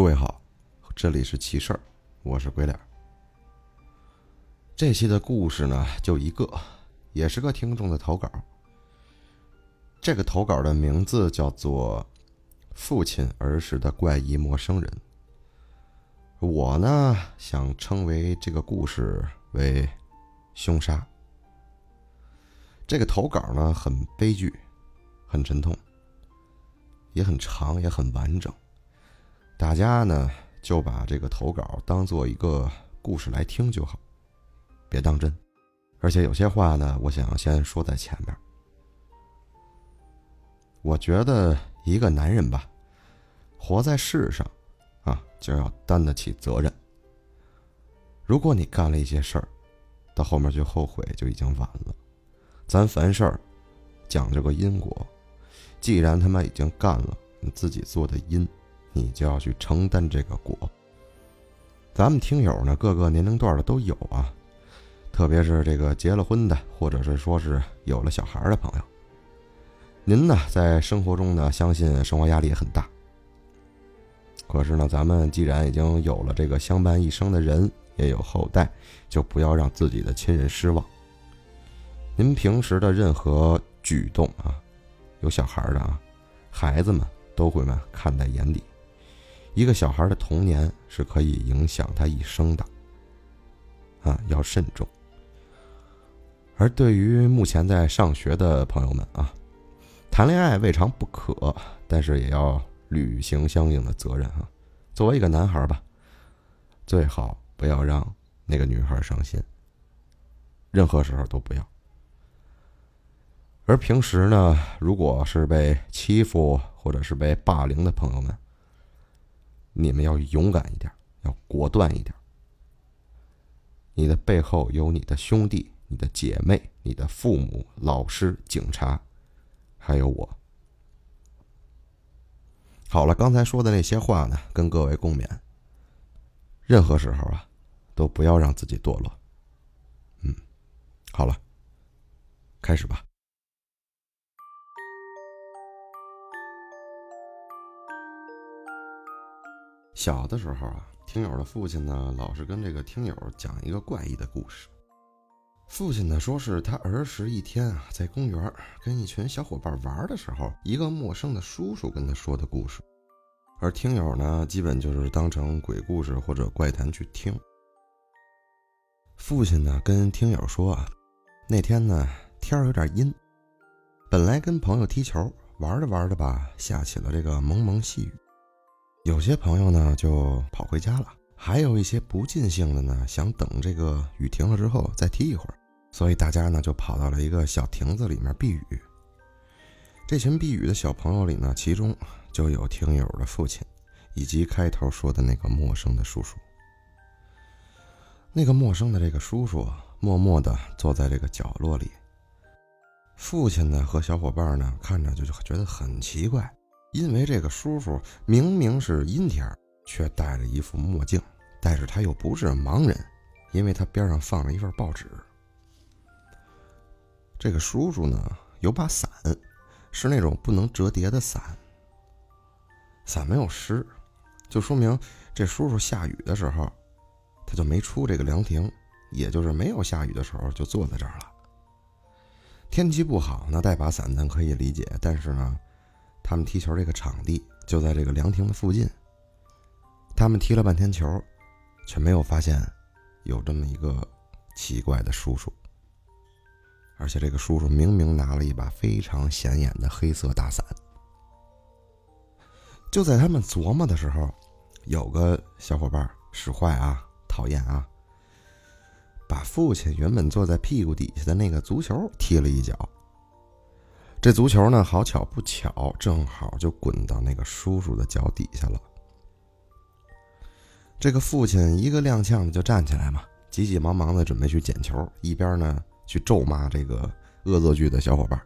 诸位好，这里是奇事儿，我是鬼脸。这期的故事呢，就一个，也是个听众的投稿。这个投稿的名字叫做《父亲儿时的怪异陌生人》。我呢，想称为这个故事为凶杀。这个投稿呢，很悲剧，很沉痛，也很长，也很完整。大家呢就把这个投稿当做一个故事来听就好，别当真。而且有些话呢，我想先说在前面。我觉得一个男人吧，活在世上，啊，就要担得起责任。如果你干了一些事儿，到后面去后悔就已经晚了。咱凡事儿讲究个因果，既然他妈已经干了，你自己做的因。你就要去承担这个果。咱们听友呢，各个年龄段的都有啊，特别是这个结了婚的，或者是说是有了小孩的朋友。您呢，在生活中呢，相信生活压力也很大。可是呢，咱们既然已经有了这个相伴一生的人，也有后代，就不要让自己的亲人失望。您平时的任何举动啊，有小孩的啊，孩子们都会呢看在眼里。一个小孩的童年是可以影响他一生的，啊，要慎重。而对于目前在上学的朋友们啊，谈恋爱未尝不可，但是也要履行相应的责任啊。作为一个男孩吧，最好不要让那个女孩伤心，任何时候都不要。而平时呢，如果是被欺负或者是被霸凌的朋友们，你们要勇敢一点，要果断一点。你的背后有你的兄弟、你的姐妹、你的父母、老师、警察，还有我。好了，刚才说的那些话呢，跟各位共勉。任何时候啊，都不要让自己堕落。嗯，好了，开始吧。小的时候啊，听友的父亲呢，老是跟这个听友讲一个怪异的故事。父亲呢说是他儿时一天啊，在公园跟一群小伙伴玩的时候，一个陌生的叔叔跟他说的故事。而听友呢，基本就是当成鬼故事或者怪谈去听。父亲呢跟听友说啊，那天呢天有点阴，本来跟朋友踢球玩着玩着吧，下起了这个蒙蒙细雨。有些朋友呢就跑回家了，还有一些不尽兴的呢，想等这个雨停了之后再踢一会儿，所以大家呢就跑到了一个小亭子里面避雨。这群避雨的小朋友里呢，其中就有听友的父亲，以及开头说的那个陌生的叔叔。那个陌生的这个叔叔默默地坐在这个角落里。父亲呢和小伙伴呢看着就觉得很奇怪。因为这个叔叔明明是阴天，却戴着一副墨镜，但是他又不是盲人，因为他边上放了一份报纸。这个叔叔呢有把伞，是那种不能折叠的伞。伞没有湿，就说明这叔叔下雨的时候，他就没出这个凉亭，也就是没有下雨的时候就坐在这儿了。天气不好呢，带把伞咱可以理解，但是呢。他们踢球这个场地就在这个凉亭的附近。他们踢了半天球，却没有发现有这么一个奇怪的叔叔。而且这个叔叔明明拿了一把非常显眼的黑色大伞。就在他们琢磨的时候，有个小伙伴使坏啊，讨厌啊，把父亲原本坐在屁股底下的那个足球踢了一脚。这足球呢，好巧不巧，正好就滚到那个叔叔的脚底下了。这个父亲一个踉跄的就站起来嘛，急急忙忙的准备去捡球，一边呢去咒骂这个恶作剧的小伙伴。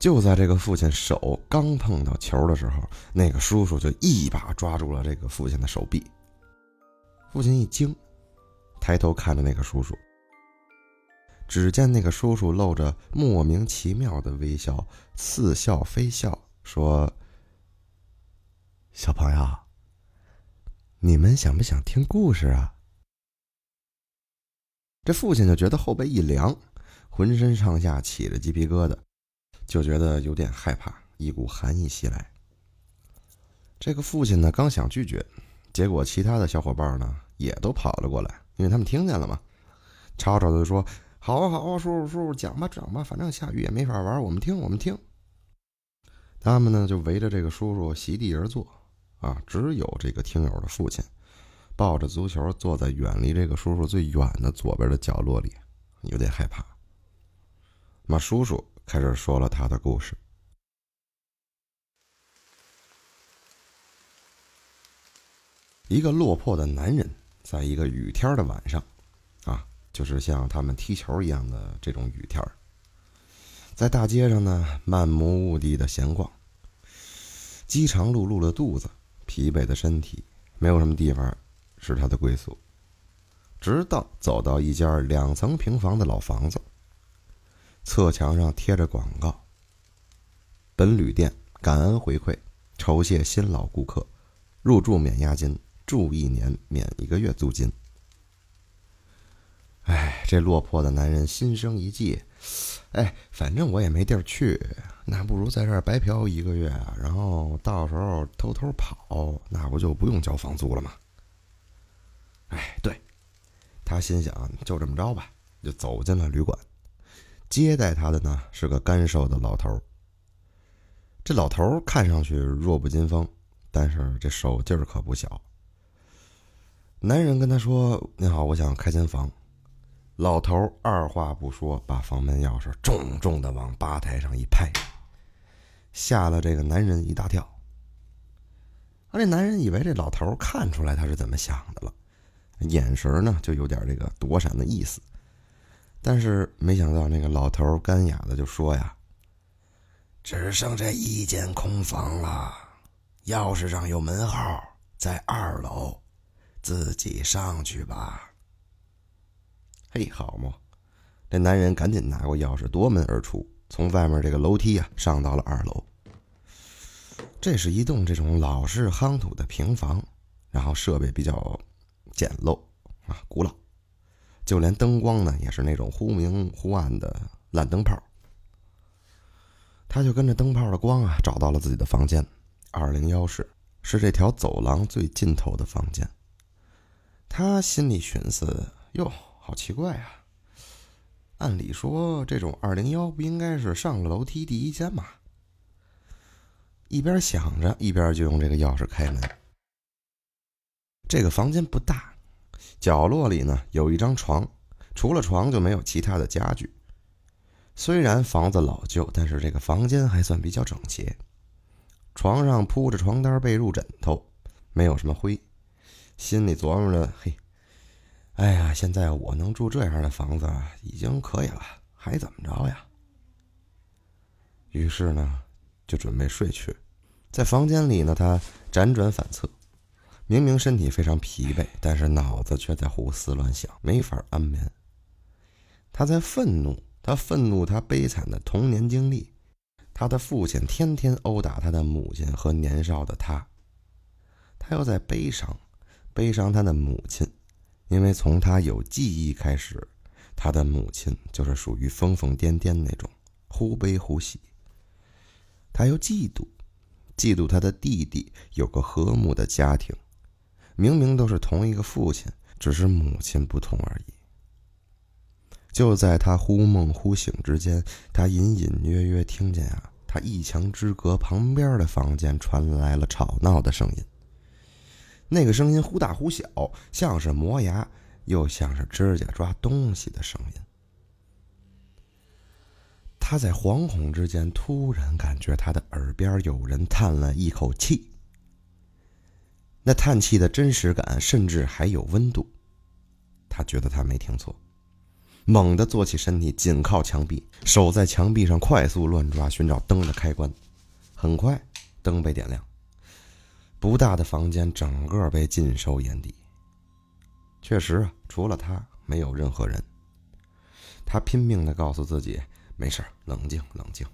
就在这个父亲手刚碰到球的时候，那个叔叔就一把抓住了这个父亲的手臂。父亲一惊，抬头看着那个叔叔。只见那个叔叔露着莫名其妙的微笑，似笑非笑，说：“小朋友，你们想不想听故事啊？”这父亲就觉得后背一凉，浑身上下起了鸡皮疙瘩，就觉得有点害怕，一股寒意袭来。这个父亲呢，刚想拒绝，结果其他的小伙伴呢也都跑了过来，因为他们听见了嘛。吵吵的说：“好啊，好啊，叔叔，叔叔，讲吧，讲吧，反正下雨也没法玩，我们听，我们听。”他们呢就围着这个叔叔席地而坐，啊，只有这个听友的父亲。抱着足球坐在远离这个叔叔最远的左边的角落里，有点害怕。那叔叔开始说了他的故事。一个落魄的男人，在一个雨天的晚上，就是像他们踢球一样的这种雨天在大街上呢，漫无目的的闲逛，饥肠辘辘的肚子，疲惫的身体，没有什么地方。是他的归宿。直到走到一家两层平房的老房子，侧墙上贴着广告：“本旅店感恩回馈，酬谢新老顾客，入住免押金，住一年免一个月租金。”这落魄的男人心生一计，哎，反正我也没地儿去，那不如在这儿白嫖一个月，然后到时候偷偷跑，那不就不用交房租了吗？哎，对，他心想就这么着吧，就走进了旅馆。接待他的呢是个干瘦的老头。这老头看上去弱不禁风，但是这手劲儿可不小。男人跟他说：“您好，我想开间房。”老头二话不说，把房门钥匙重重的往吧台上一拍，吓了这个男人一大跳。啊，这男人以为这老头看出来他是怎么想的了。眼神呢，就有点这个躲闪的意思，但是没想到那个老头干哑的就说呀：“只剩这一间空房了，钥匙上有门号，在二楼，自己上去吧。”嘿，好嘛，这男人赶紧拿过钥匙夺门而出，从外面这个楼梯啊上到了二楼。这是一栋这种老式夯土的平房，然后设备比较。简陋啊，古老，就连灯光呢也是那种忽明忽暗的烂灯泡。他就跟着灯泡的光啊，找到了自己的房间，二零幺室是这条走廊最尽头的房间。他心里寻思：哟，好奇怪啊！按理说，这种二零幺不应该是上了楼梯第一间吗？一边想着，一边就用这个钥匙开门。这个房间不大，角落里呢有一张床，除了床就没有其他的家具。虽然房子老旧，但是这个房间还算比较整洁。床上铺着床单、被褥、枕头，没有什么灰。心里琢磨着：“嘿，哎呀，现在我能住这样的房子已经可以了，还怎么着呀？”于是呢，就准备睡去。在房间里呢，他辗转反侧。明明身体非常疲惫，但是脑子却在胡思乱想，没法安眠。他在愤怒，他愤怒他悲惨的童年经历，他的父亲天天殴打他的母亲和年少的他。他又在悲伤，悲伤他的母亲，因为从他有记忆开始，他的母亲就是属于疯疯癫癫那种，忽悲忽喜。他又嫉妒，嫉妒他的弟弟有个和睦的家庭。明明都是同一个父亲，只是母亲不同而已。就在他忽梦忽醒之间，他隐隐约约听见啊，他一墙之隔旁边的房间传来了吵闹的声音。那个声音忽大忽小，像是磨牙，又像是指甲抓东西的声音。他在惶恐之间，突然感觉他的耳边有人叹了一口气。那叹气的真实感，甚至还有温度。他觉得他没听错，猛地坐起身体，紧靠墙壁，手在墙壁上快速乱抓，寻找灯的开关。很快，灯被点亮，不大的房间整个被尽收眼底。确实啊，除了他，没有任何人。他拼命的告诉自己：“没事，冷静，冷静。”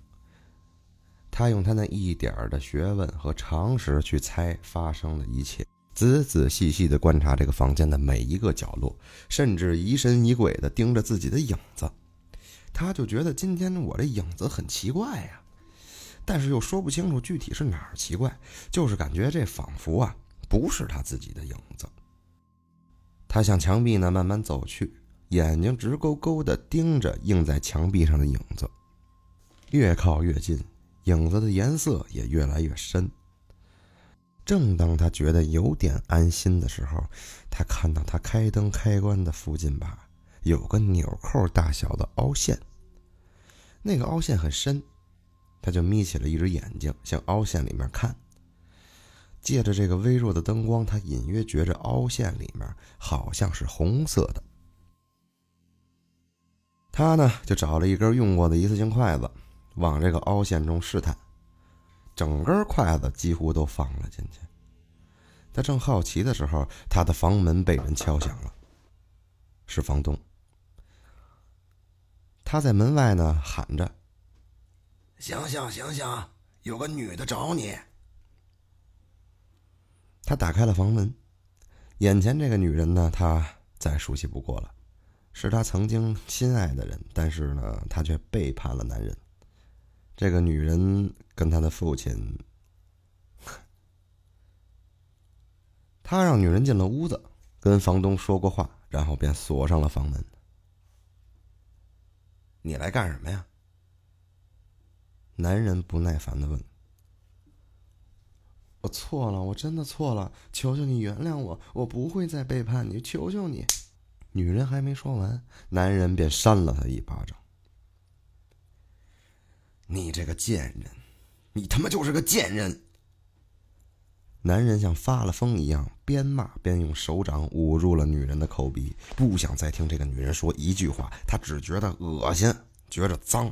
他用他那一点儿的学问和常识去猜发生的一切，仔仔细细的观察这个房间的每一个角落，甚至疑神疑鬼的盯着自己的影子。他就觉得今天我这影子很奇怪呀，但是又说不清楚具体是哪儿奇怪，就是感觉这仿佛啊不是他自己的影子。他向墙壁呢慢慢走去，眼睛直勾勾地盯着映在墙壁上的影子，越靠越近，影子的颜色也越来越深。正当他觉得有点安心的时候，他看到他开灯开关的附近吧，有个纽扣大小的凹陷。那个凹陷很深，他就眯起了一只眼睛，向凹陷里面看。借着这个微弱的灯光，他隐约觉着凹陷里面好像是红色的。他呢，就找了一根用过的一次性筷子，往这个凹陷中试探。整根筷子几乎都放了进去。他正好奇的时候，他的房门被人敲响了，是房东。他在门外呢，喊着：“醒醒，醒醒！有个女的找你。”他打开了房门，眼前这个女人呢，他再熟悉不过了，是他曾经心爱的人，但是呢，他却背叛了男人。这个女人跟他的父亲，他让女人进了屋子，跟房东说过话，然后便锁上了房门。你来干什么呀？男人不耐烦的问。我错了，我真的错了，求求你原谅我，我不会再背叛你，求求你。女人还没说完，男人便扇了他一巴掌。你这个贱人，你他妈就是个贱人！男人像发了疯一样，边骂边用手掌捂住了女人的口鼻，不想再听这个女人说一句话，他只觉得恶心，觉着脏。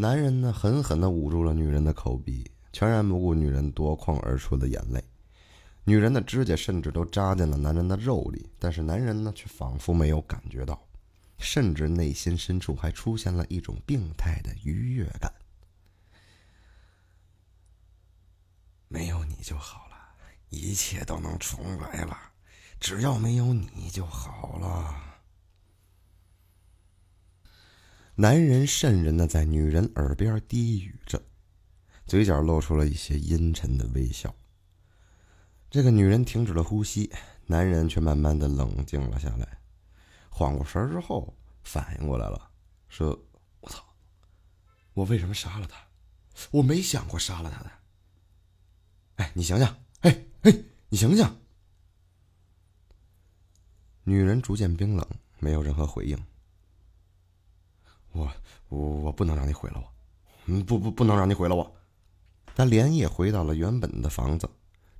男人呢，狠狠的捂住了女人的口鼻，全然不顾女人夺眶而出的眼泪。女人的指甲甚至都扎进了男人的肉里，但是男人呢，却仿佛没有感觉到。甚至内心深处还出现了一种病态的愉悦感。没有你就好了，一切都能重来了。只要没有你就好了。男人渗人的在女人耳边低语着，嘴角露出了一些阴沉的微笑。这个女人停止了呼吸，男人却慢慢的冷静了下来。缓过神之后，反应过来了，说：“我操，我为什么杀了他？我没想过杀了他的。哎，你想想，哎哎，你想想。”女人逐渐冰冷，没有任何回应。我我我不能让你毁了我，嗯，不不不能让你毁了我。他连夜回到了原本的房子。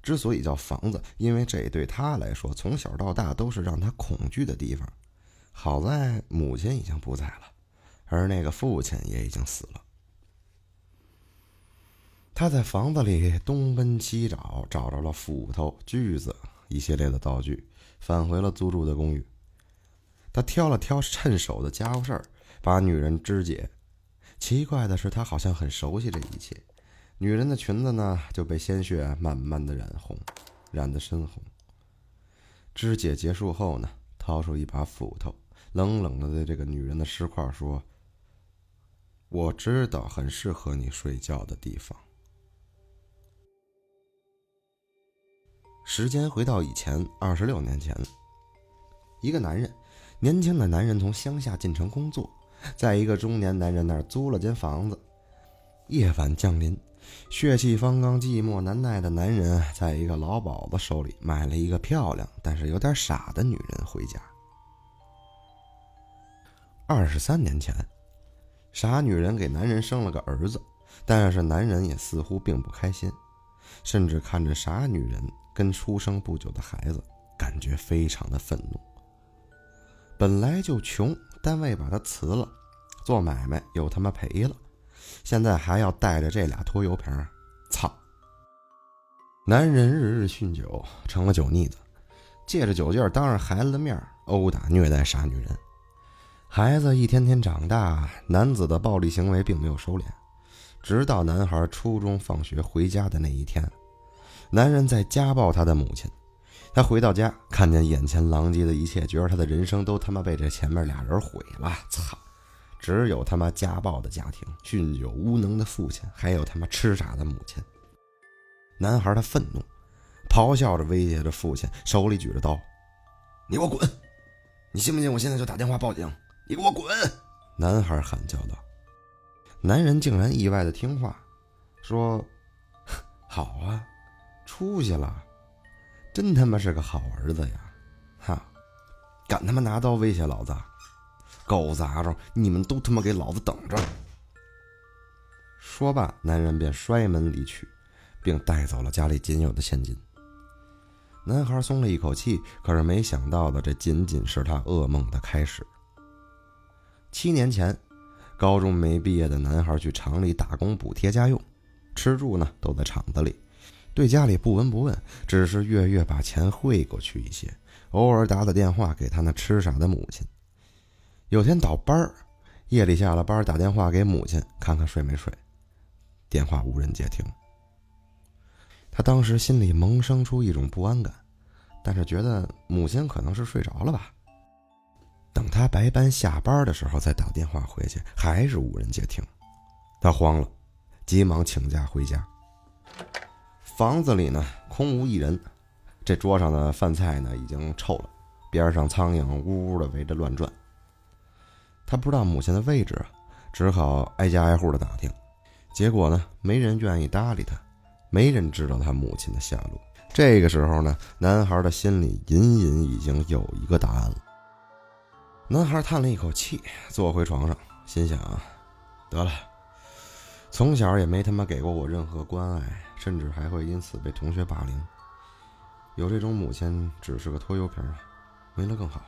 之所以叫房子，因为这对他来说，从小到大都是让他恐惧的地方。好在母亲已经不在了，而那个父亲也已经死了。他在房子里东奔西找，找着了斧头、锯子一系列的道具，返回了租住的公寓。他挑了挑趁手的家伙事儿，把女人肢解。奇怪的是，他好像很熟悉这一切。女人的裙子呢，就被鲜血慢慢的染红，染得深红。肢解结束后呢？掏出一把斧头，冷冷的对这个女人的尸块说：“我知道很适合你睡觉的地方。”时间回到以前二十六年前，一个男人，年轻的男人从乡下进城工作，在一个中年男人那儿租了间房子。夜晚降临。血气方刚、寂寞难耐的男人，在一个老鸨子手里买了一个漂亮但是有点傻的女人回家。二十三年前，傻女人给男人生了个儿子，但是男人也似乎并不开心，甚至看着傻女人跟出生不久的孩子，感觉非常的愤怒。本来就穷，单位把他辞了，做买卖又他妈赔了。现在还要带着这俩拖油瓶，操！男人日日酗酒，成了酒腻子，借着酒劲儿当着孩子的面殴打虐待傻女人。孩子一天天长大，男子的暴力行为并没有收敛，直到男孩初中放学回家的那一天，男人在家暴他的母亲。他回到家，看见眼前狼藉的一切，觉得他的人生都他妈被这前面俩人毁了。操！只有他妈家暴的家庭、酗酒无能的父亲，还有他妈痴傻的母亲。男孩他愤怒，咆哮着威胁着父亲，手里举着刀：“你给我滚！你信不信我现在就打电话报警？你给我滚！”男孩喊叫道。男人竟然意外的听话，说：“ 好啊，出息了。”真他妈是个好儿子呀！哈，敢他妈拿刀威胁老子，狗杂种，你们都他妈给老子等着！说罢，男人便摔门离去，并带走了家里仅有的现金。男孩松了一口气，可是没想到的，这仅仅是他噩梦的开始。七年前，高中没毕业的男孩去厂里打工补贴家用，吃住呢都在厂子里。对家里不闻不问，只是月月把钱汇过去一些，偶尔打打电话给他那痴傻的母亲。有天倒班，夜里下了班打电话给母亲，看看睡没睡。电话无人接听。他当时心里萌生出一种不安感，但是觉得母亲可能是睡着了吧。等他白班下班的时候再打电话回去，还是无人接听。他慌了，急忙请假回家。房子里呢空无一人，这桌上的饭菜呢已经臭了，边上苍蝇呜呜的围着乱转。他不知道母亲的位置，只好挨家挨户的打听，结果呢没人愿意搭理他，没人知道他母亲的下落。这个时候呢，男孩的心里隐隐已经有一个答案了。男孩叹了一口气，坐回床上，心想：得了。从小也没他妈给过我任何关爱，甚至还会因此被同学霸凌。有这种母亲只是个拖油瓶啊，没了更好。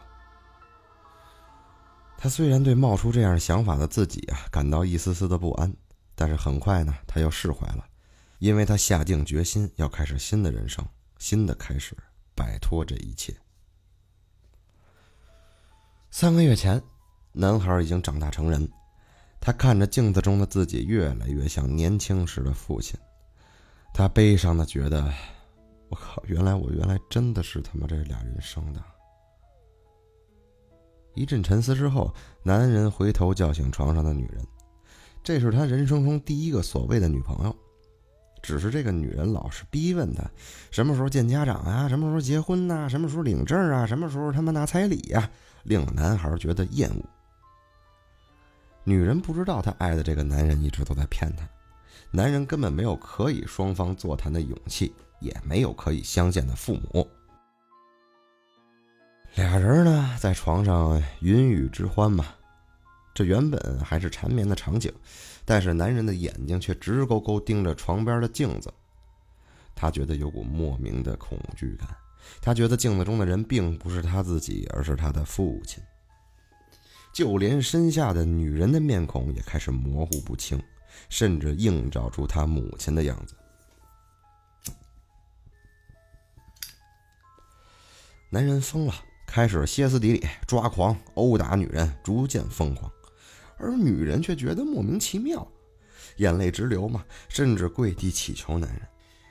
他虽然对冒出这样想法的自己啊感到一丝丝的不安，但是很快呢他又释怀了，因为他下定决心要开始新的人生，新的开始，摆脱这一切。三个月前，男孩已经长大成人。他看着镜子中的自己，越来越像年轻时的父亲。他悲伤的觉得：“我靠，原来我原来真的是他妈这俩人生的。”一阵沉思之后，男人回头叫醒床上的女人。这是他人生中第一个所谓的女朋友。只是这个女人老是逼问他：什么时候见家长啊？什么时候结婚呐？什么时候领证啊？什么时候他妈拿彩礼呀？令男孩觉得厌恶。女人不知道她爱的这个男人一直都在骗她，男人根本没有可以双方座谈的勇气，也没有可以相见的父母。俩人呢，在床上云雨之欢嘛，这原本还是缠绵的场景，但是男人的眼睛却直勾勾盯着床边的镜子，他觉得有股莫名的恐惧感，他觉得镜子中的人并不是他自己，而是他的父亲。就连身下的女人的面孔也开始模糊不清，甚至映照出他母亲的样子。男人疯了，开始歇斯底里、抓狂、殴打女人，逐渐疯狂，而女人却觉得莫名其妙，眼泪直流嘛，甚至跪地祈求男人，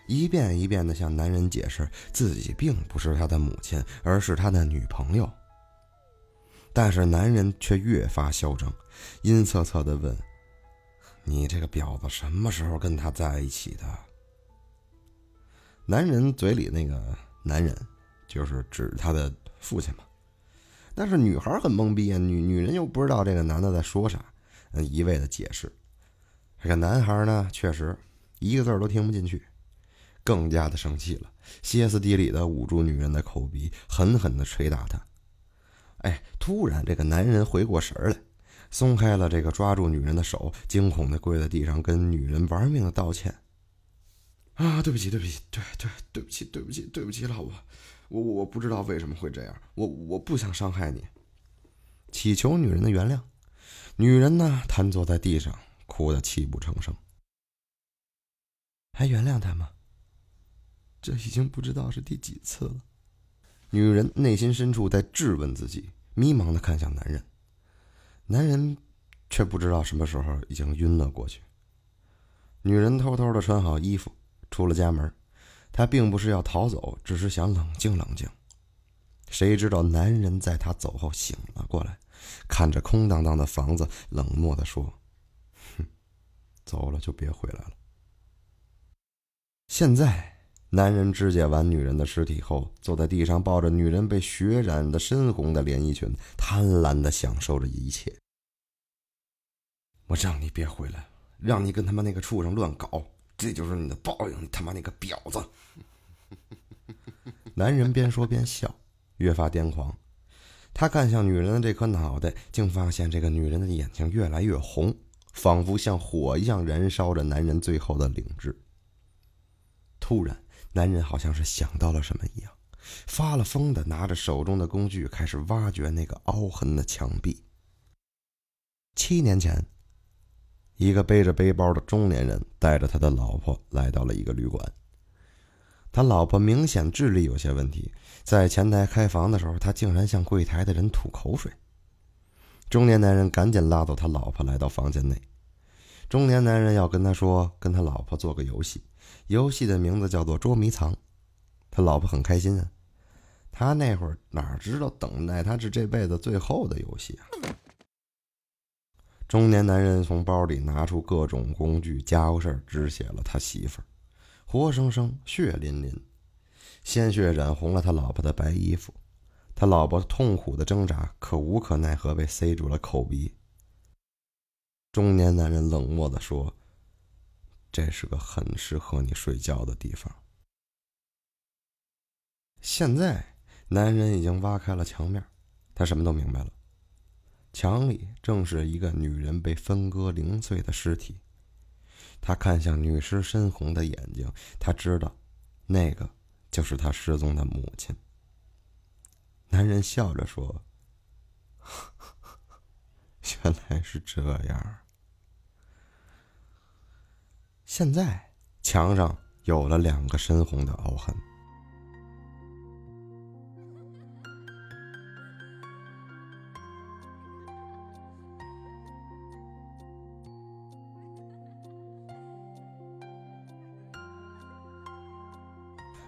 一遍一遍的向男人解释自己并不是他的母亲，而是他的女朋友。但是男人却越发嚣张，阴恻恻的问：“你这个婊子什么时候跟他在一起的？”男人嘴里那个男人，就是指他的父亲嘛。但是女孩很懵逼啊，女女人又不知道这个男的在说啥，一味的解释。这个男孩呢，确实一个字都听不进去，更加的生气了，歇斯底里的捂住女人的口鼻，狠狠的捶打她。哎，突然，这个男人回过神来，松开了这个抓住女人的手，惊恐的跪在地上，跟女人玩命的道歉：“啊，对不起，对不起，对对，对不起，对不起，对不起，老婆，我我不知道为什么会这样，我我不想伤害你，祈求女人的原谅。”女人呢，瘫坐在地上，哭得泣不成声。还原谅他吗？这已经不知道是第几次了。女人内心深处在质问自己，迷茫的看向男人，男人却不知道什么时候已经晕了过去。女人偷偷的穿好衣服，出了家门，他并不是要逃走，只是想冷静冷静。谁知道男人在他走后醒了过来，看着空荡荡的房子，冷漠地说：“哼，走了就别回来了。”现在，男人肢解完女人的尸体后，坐在地上抱着女人被血染的深红的连衣裙，贪婪地享受着一切。我让你别回来，让你跟他妈那个畜生乱搞，这就是你的报应！你他妈那个婊子！男人边说边笑。越发癫狂，他看向女人的这颗脑袋，竟发现这个女人的眼睛越来越红，仿佛像火一样燃烧着男人最后的灵智。突然，男人好像是想到了什么一样，发了疯的拿着手中的工具，开始挖掘那个凹痕的墙壁。七年前，一个背着背包的中年人带着他的老婆来到了一个旅馆。他老婆明显智力有些问题，在前台开房的时候，他竟然向柜台的人吐口水。中年男人赶紧拉走他老婆，来到房间内。中年男人要跟他说，跟他老婆做个游戏，游戏的名字叫做捉迷藏。他老婆很开心啊，他那会儿哪知道等待他是这辈子最后的游戏啊！中年男人从包里拿出各种工具，家伙事儿只写了他媳妇儿。活生生，血淋淋，鲜血染红了他老婆的白衣服。他老婆痛苦的挣扎，可无可奈何，被塞住了口鼻。中年男人冷漠的说：“这是个很适合你睡觉的地方。”现在，男人已经挖开了墙面，他什么都明白了。墙里正是一个女人被分割零碎的尸体。他看向女尸深红的眼睛，他知道，那个就是他失踪的母亲。男人笑着说：“ 原来是这样。”现在墙上有了两个深红的凹痕。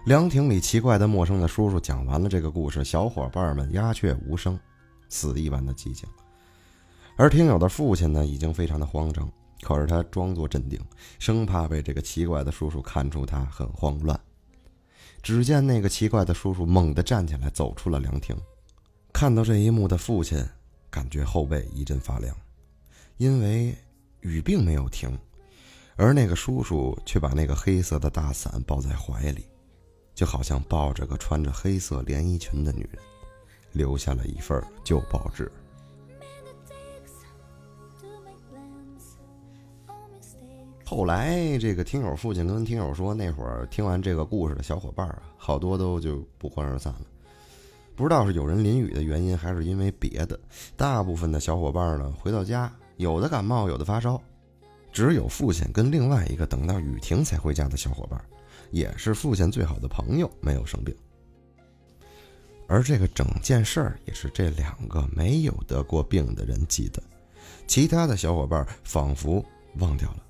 凉亭里奇怪的陌生的叔叔讲完了这个故事，小伙伴们鸦雀无声，死一般的寂静。而听友的父亲呢，已经非常的慌张，可是他装作镇定，生怕被这个奇怪的叔叔看出他很慌乱。只见那个奇怪的叔叔猛地站起来，走出了凉亭。看到这一幕的父亲，感觉后背一阵发凉，因为雨并没有停，而那个叔叔却把那个黑色的大伞抱在怀里。就好像抱着个穿着黑色连衣裙的女人，留下了一份旧报纸。后来，这个听友父亲跟听友说，那会儿听完这个故事的小伙伴啊，好多都就不欢而散了。不知道是有人淋雨的原因，还是因为别的。大部分的小伙伴呢，回到家，有的感冒，有的发烧，只有父亲跟另外一个等到雨停才回家的小伙伴。也是父亲最好的朋友，没有生病。而这个整件事儿也是这两个没有得过病的人记得，其他的小伙伴仿佛忘掉了，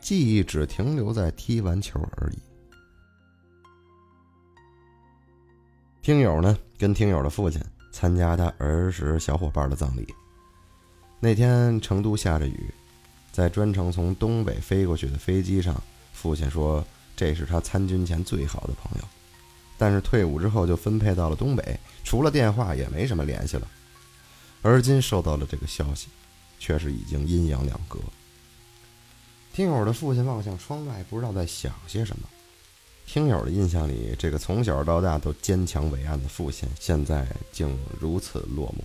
记忆只停留在踢完球而已。听友呢，跟听友的父亲参加他儿时小伙伴的葬礼。那天成都下着雨，在专程从东北飞过去的飞机上，父亲说。这是他参军前最好的朋友，但是退伍之后就分配到了东北，除了电话也没什么联系了。而今收到了这个消息，却是已经阴阳两隔。听友的父亲望向窗外，不知道在想些什么。听友的印象里，这个从小到大都坚强伟岸的父亲，现在竟如此落寞。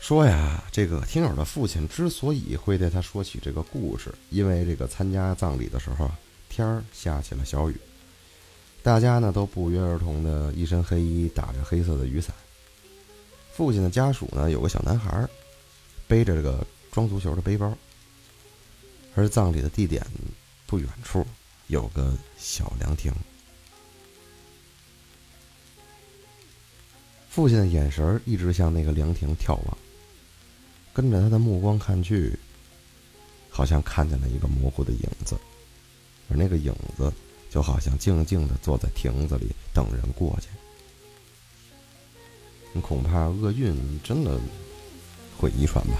说呀，这个听友的父亲之所以会对他说起这个故事，因为这个参加葬礼的时候，天儿下起了小雨，大家呢都不约而同的一身黑衣，打着黑色的雨伞。父亲的家属呢有个小男孩，背着这个装足球的背包，而葬礼的地点不远处有个小凉亭。父亲的眼神一直向那个凉亭眺望。跟着他的目光看去，好像看见了一个模糊的影子，而那个影子就好像静静的坐在亭子里等人过去。恐怕厄运真的会遗传吧。